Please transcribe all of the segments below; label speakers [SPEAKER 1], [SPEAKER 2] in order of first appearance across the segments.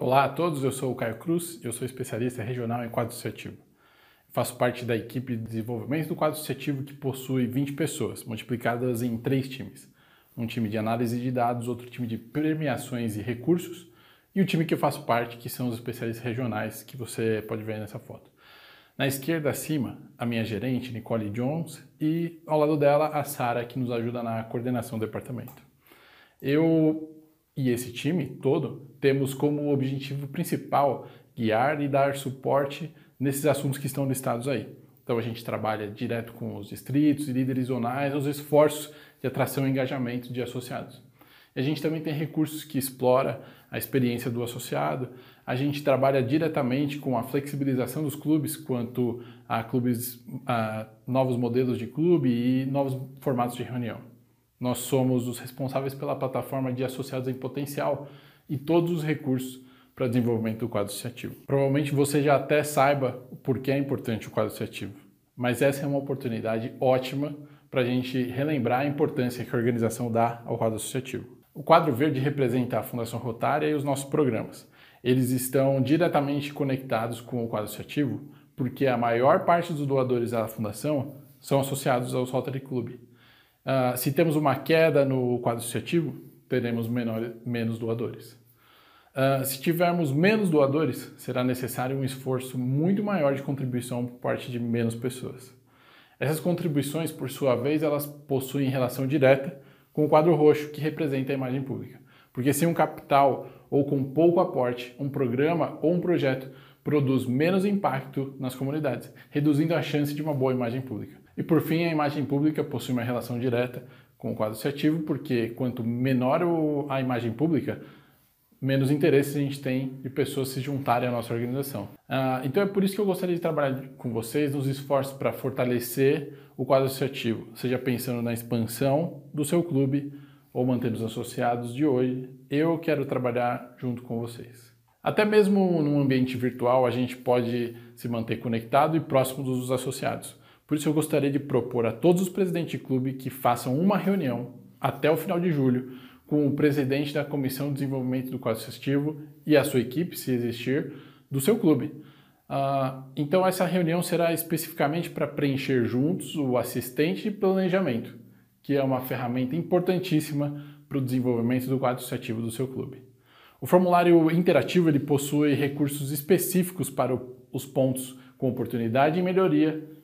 [SPEAKER 1] Olá a todos, eu sou o Caio Cruz, eu sou especialista regional em quadro associativo. Faço parte da equipe de desenvolvimento do quadro associativo que possui 20 pessoas, multiplicadas em três times. Um time de análise de dados, outro time de premiações e recursos e o time que eu faço parte, que são os especialistas regionais que você pode ver nessa foto. Na esquerda acima, a minha gerente, Nicole Jones, e ao lado dela, a Sara, que nos ajuda na coordenação do departamento. Eu e esse time todo temos como objetivo principal guiar e dar suporte nesses assuntos que estão listados aí. Então a gente trabalha direto com os distritos e líderes zonais nos esforços de atração e engajamento de associados. A gente também tem recursos que explora a experiência do associado. A gente trabalha diretamente com a flexibilização dos clubes quanto a clubes, a novos modelos de clube e novos formatos de reunião. Nós somos os responsáveis pela plataforma de associados em potencial e todos os recursos para desenvolvimento do quadro associativo. Provavelmente você já até saiba por que é importante o quadro associativo, mas essa é uma oportunidade ótima para a gente relembrar a importância que a organização dá ao quadro associativo. O quadro verde representa a Fundação Rotária e os nossos programas. Eles estão diretamente conectados com o quadro associativo porque a maior parte dos doadores da fundação são associados aos Rotary Club. Uh, se temos uma queda no quadro associativo, teremos menor, menos doadores. Uh, se tivermos menos doadores, será necessário um esforço muito maior de contribuição por parte de menos pessoas. Essas contribuições, por sua vez, elas possuem relação direta com o quadro roxo, que representa a imagem pública. Porque sem um capital ou com pouco aporte, um programa ou um projeto produz menos impacto nas comunidades, reduzindo a chance de uma boa imagem pública. E por fim, a imagem pública possui uma relação direta com o quadro associativo, porque quanto menor a imagem pública, menos interesse a gente tem de pessoas se juntarem à nossa organização. Uh, então é por isso que eu gostaria de trabalhar com vocês nos esforços para fortalecer o quadro associativo, seja pensando na expansão do seu clube ou mantendo os associados de hoje. Eu quero trabalhar junto com vocês. Até mesmo num ambiente virtual, a gente pode se manter conectado e próximo dos associados. Por isso, eu gostaria de propor a todos os presidentes de clube que façam uma reunião até o final de julho com o presidente da Comissão de Desenvolvimento do Quadro Associativo e a sua equipe, se existir, do seu clube. Uh, então, essa reunião será especificamente para preencher juntos o assistente de planejamento, que é uma ferramenta importantíssima para o desenvolvimento do quadro associativo do seu clube. O formulário interativo ele possui recursos específicos para os pontos com oportunidade e melhoria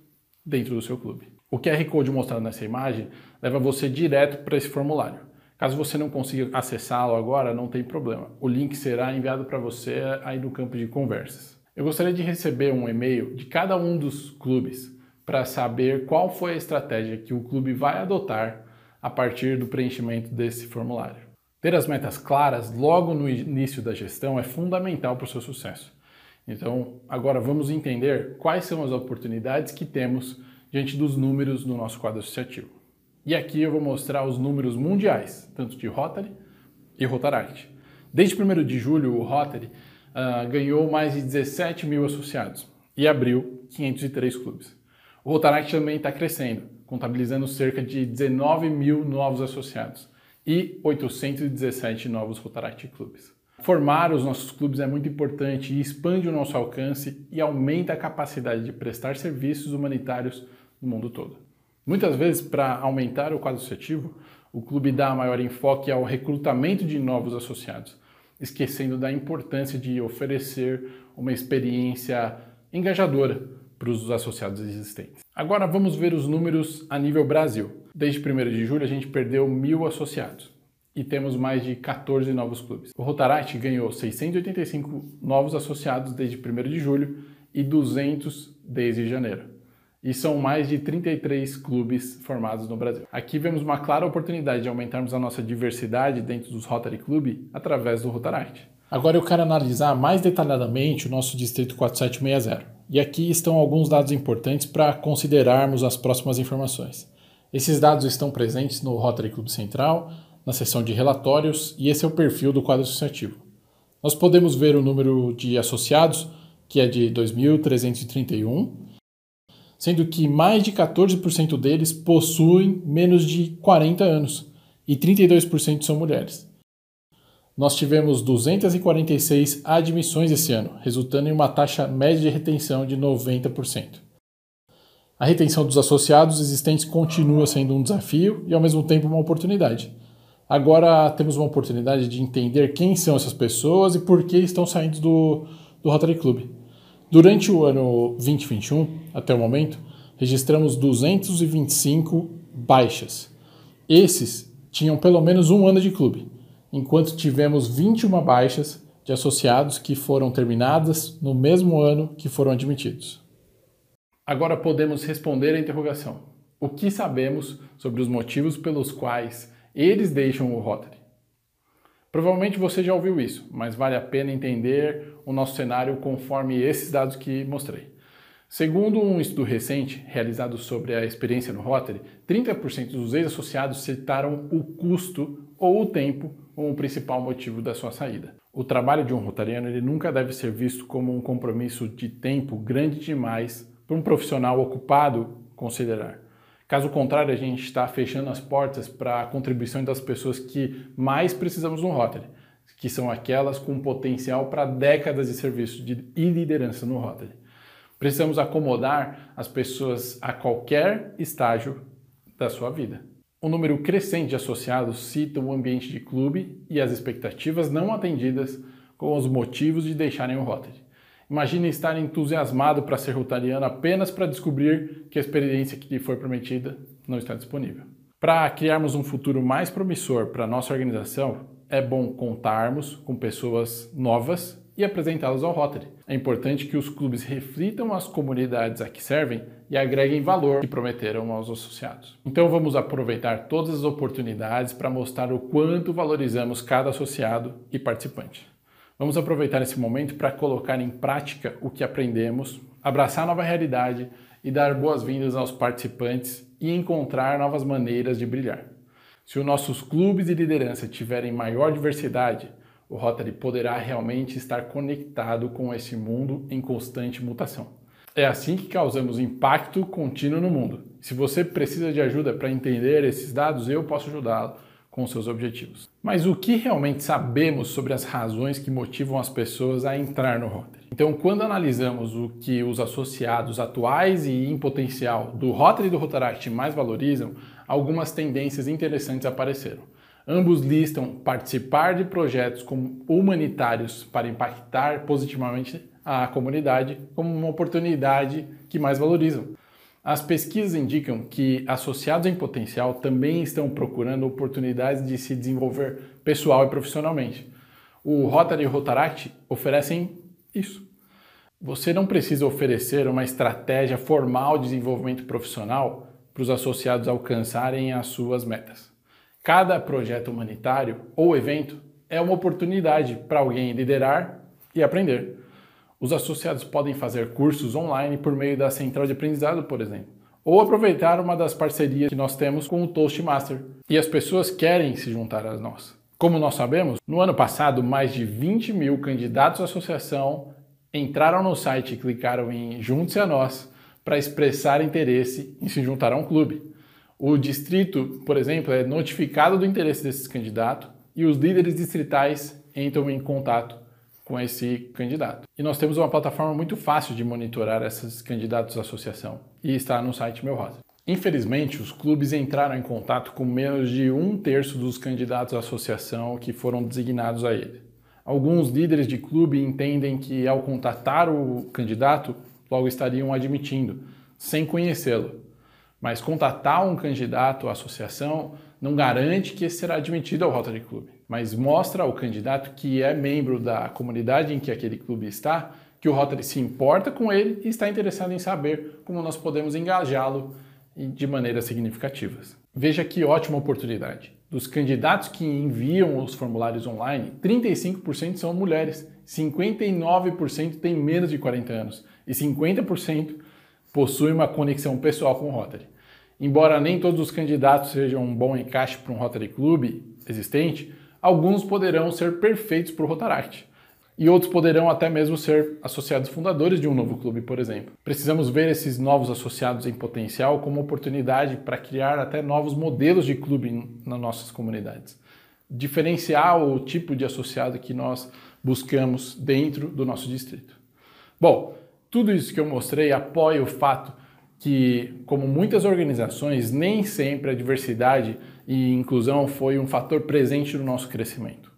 [SPEAKER 1] dentro do seu clube. O QR Code mostrado nessa imagem leva você direto para esse formulário. Caso você não consiga acessá-lo agora, não tem problema. O link será enviado para você aí no campo de conversas. Eu gostaria de receber um e-mail de cada um dos clubes para saber qual foi a estratégia que o clube vai adotar a partir do preenchimento desse formulário. Ter as metas claras logo no início da gestão é fundamental para o seu sucesso. Então, agora vamos entender quais são as oportunidades que temos diante dos números no nosso quadro associativo. E aqui eu vou mostrar os números mundiais, tanto de Rotary e Rotaract. Desde 1 de julho, o Rotary uh, ganhou mais de 17 mil associados e abriu 503 clubes. O Rotaract também está crescendo, contabilizando cerca de 19 mil novos associados e 817 novos Rotaract clubes. Formar os nossos clubes é muito importante e expande o nosso alcance e aumenta a capacidade de prestar serviços humanitários no mundo todo. Muitas vezes, para aumentar o quadro associativo, o clube dá maior enfoque ao recrutamento de novos associados, esquecendo da importância de oferecer uma experiência engajadora para os associados existentes. Agora vamos ver os números a nível Brasil. Desde 1 de julho a gente perdeu mil associados e temos mais de 14 novos clubes. O Rotaract ganhou 685 novos associados desde 1 de julho e 200 desde janeiro e são mais de 33 clubes formados no Brasil. Aqui vemos uma clara oportunidade de aumentarmos a nossa diversidade dentro dos Rotary Club através do Rotaract. Agora eu quero analisar mais detalhadamente o nosso Distrito 4760. E aqui estão alguns dados importantes para considerarmos as próximas informações. Esses dados estão presentes no Rotary Club Central, na seção de relatórios, e esse é o perfil do quadro associativo. Nós podemos ver o número de associados, que é de 2.331, sendo que mais de 14% deles possuem menos de 40 anos e 32% são mulheres. Nós tivemos 246 admissões esse ano, resultando em uma taxa média de retenção de 90%. A retenção dos associados existentes continua sendo um desafio e, ao mesmo tempo, uma oportunidade. Agora temos uma oportunidade de entender quem são essas pessoas e por que estão saindo do, do Rotary Club. Durante o ano 2021, até o momento, registramos 225 baixas. Esses tinham pelo menos um ano de clube, enquanto tivemos 21 baixas de associados que foram terminadas no mesmo ano que foram admitidos. Agora podemos responder à interrogação: o que sabemos sobre os motivos pelos quais eles deixam o Rotary? Provavelmente você já ouviu isso, mas vale a pena entender o nosso cenário conforme esses dados que mostrei. Segundo um estudo recente realizado sobre a experiência no Rotary, 30% dos ex-associados citaram o custo ou o tempo como o principal motivo da sua saída. O trabalho de um rotariano ele nunca deve ser visto como um compromisso de tempo grande demais para um profissional ocupado considerar. Caso contrário, a gente está fechando as portas para a contribuição das pessoas que mais precisamos no Rotary, que são aquelas com potencial para décadas de serviço de, e liderança no Rotary. Precisamos acomodar as pessoas a qualquer estágio da sua vida. Um número crescente de associados cita o ambiente de clube e as expectativas não atendidas com os motivos de deixarem o Rotary. Imagine estar entusiasmado para ser rotariano apenas para descobrir que a experiência que lhe foi prometida não está disponível. Para criarmos um futuro mais promissor para nossa organização, é bom contarmos com pessoas novas e apresentá-los ao Rotary. É importante que os clubes reflitam as comunidades a que servem e agreguem valor que prometeram aos associados. Então vamos aproveitar todas as oportunidades para mostrar o quanto valorizamos cada associado e participante. Vamos aproveitar esse momento para colocar em prática o que aprendemos, abraçar a nova realidade e dar boas-vindas aos participantes e encontrar novas maneiras de brilhar. Se os nossos clubes de liderança tiverem maior diversidade, o Rotary poderá realmente estar conectado com esse mundo em constante mutação. É assim que causamos impacto contínuo no mundo. Se você precisa de ajuda para entender esses dados, eu posso ajudá-lo com seus objetivos. Mas o que realmente sabemos sobre as razões que motivam as pessoas a entrar no Rotary? Então, quando analisamos o que os associados atuais e em potencial do Rotary e do Rotaract mais valorizam, algumas tendências interessantes apareceram. Ambos listam participar de projetos como humanitários para impactar positivamente a comunidade como uma oportunidade que mais valorizam. As pesquisas indicam que associados em potencial também estão procurando oportunidades de se desenvolver pessoal e profissionalmente. O Rotary e o Rotaract oferecem isso. Você não precisa oferecer uma estratégia formal de desenvolvimento profissional para os associados alcançarem as suas metas. Cada projeto humanitário ou evento é uma oportunidade para alguém liderar e aprender. Os associados podem fazer cursos online por meio da central de aprendizado, por exemplo, ou aproveitar uma das parcerias que nós temos com o Toastmaster. E as pessoas querem se juntar a nós. Como nós sabemos, no ano passado, mais de 20 mil candidatos à associação entraram no site e clicaram em Junte-se a nós para expressar interesse em se juntar a um clube. O distrito, por exemplo, é notificado do interesse desses candidatos e os líderes distritais entram em contato com esse candidato. E nós temos uma plataforma muito fácil de monitorar esses candidatos à associação e está no site Meu Rosa. Infelizmente, os clubes entraram em contato com menos de um terço dos candidatos à associação que foram designados a ele. Alguns líderes de clube entendem que, ao contatar o candidato, logo estariam admitindo, sem conhecê-lo. Mas contatar um candidato à associação não garante que esse será admitido ao Rotary Club mas mostra ao candidato que é membro da comunidade em que aquele clube está, que o Rotary se importa com ele e está interessado em saber como nós podemos engajá-lo de maneiras significativas. Veja que ótima oportunidade. Dos candidatos que enviam os formulários online, 35% são mulheres, 59% têm menos de 40 anos e 50% possuem uma conexão pessoal com o Rotary. Embora nem todos os candidatos sejam um bom encaixe para um Rotary Club existente, alguns poderão ser perfeitos para o Rotaract. E outros poderão até mesmo ser associados fundadores de um novo clube, por exemplo. Precisamos ver esses novos associados em potencial como oportunidade para criar até novos modelos de clube nas nossas comunidades. diferenciar o tipo de associado que nós buscamos dentro do nosso distrito. Bom, tudo isso que eu mostrei apoia o fato que, como muitas organizações, nem sempre a diversidade e inclusão foi um fator presente no nosso crescimento.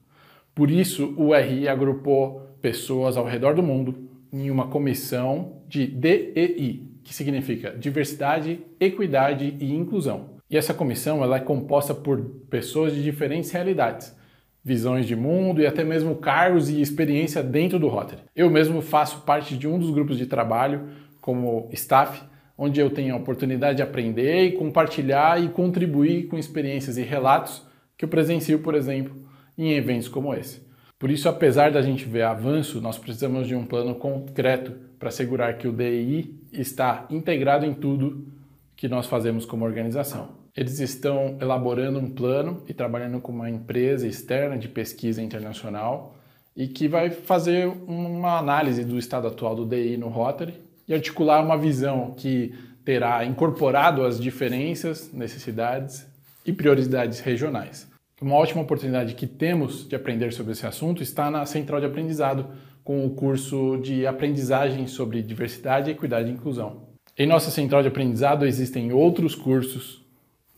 [SPEAKER 1] Por isso, o RI agrupou pessoas ao redor do mundo em uma comissão de DEI, que significa diversidade, equidade e inclusão. E essa comissão ela é composta por pessoas de diferentes realidades, visões de mundo e até mesmo cargos e experiência dentro do Rotary. Eu mesmo faço parte de um dos grupos de trabalho como staff, onde eu tenho a oportunidade de aprender e compartilhar e contribuir com experiências e relatos que eu presencio, por exemplo, em eventos como esse. Por isso, apesar da gente ver avanço, nós precisamos de um plano concreto para assegurar que o DI está integrado em tudo que nós fazemos como organização. Eles estão elaborando um plano e trabalhando com uma empresa externa de pesquisa internacional e que vai fazer uma análise do estado atual do DI no Rotary e articular uma visão que terá incorporado as diferenças, necessidades e prioridades regionais. Uma ótima oportunidade que temos de aprender sobre esse assunto está na Central de Aprendizado, com o curso de aprendizagem sobre diversidade, equidade e inclusão. Em nossa Central de Aprendizado existem outros cursos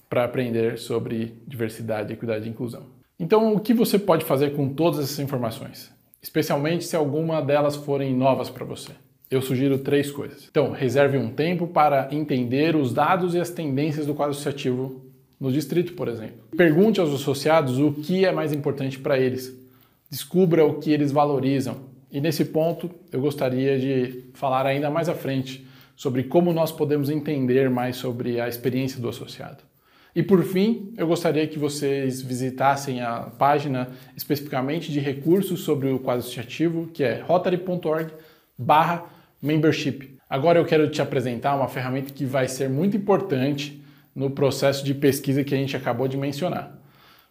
[SPEAKER 1] para aprender sobre diversidade, equidade e inclusão. Então, o que você pode fazer com todas essas informações? Especialmente se alguma delas forem novas para você. Eu sugiro três coisas. Então, reserve um tempo para entender os dados e as tendências do quadro associativo no distrito, por exemplo. Pergunte aos associados o que é mais importante para eles. Descubra o que eles valorizam. E nesse ponto, eu gostaria de falar ainda mais à frente sobre como nós podemos entender mais sobre a experiência do associado. E por fim, eu gostaria que vocês visitassem a página especificamente de recursos sobre o quadro associativo, que é rotary.org/membership. Agora eu quero te apresentar uma ferramenta que vai ser muito importante no processo de pesquisa que a gente acabou de mencionar.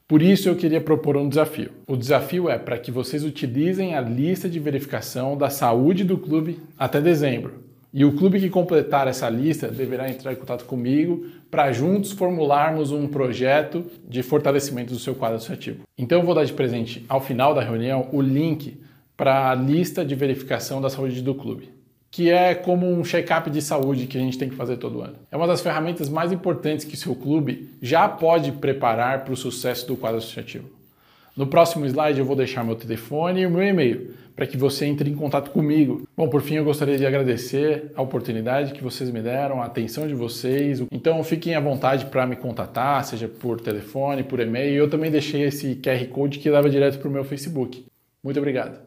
[SPEAKER 1] Por isso eu queria propor um desafio. O desafio é para que vocês utilizem a lista de verificação da saúde do clube até dezembro. E o clube que completar essa lista deverá entrar em contato comigo para juntos formularmos um projeto de fortalecimento do seu quadro associativo. Então eu vou dar de presente ao final da reunião o link para a lista de verificação da saúde do clube, que é como um check-up de saúde que a gente tem que fazer todo ano. É uma das ferramentas mais importantes que seu clube já pode preparar para o sucesso do quadro associativo. No próximo slide eu vou deixar meu telefone e meu e-mail para que você entre em contato comigo. Bom, por fim eu gostaria de agradecer a oportunidade que vocês me deram, a atenção de vocês. Então fiquem à vontade para me contatar, seja por telefone, por e-mail. Eu também deixei esse QR Code que leva direto para o meu Facebook. Muito obrigado.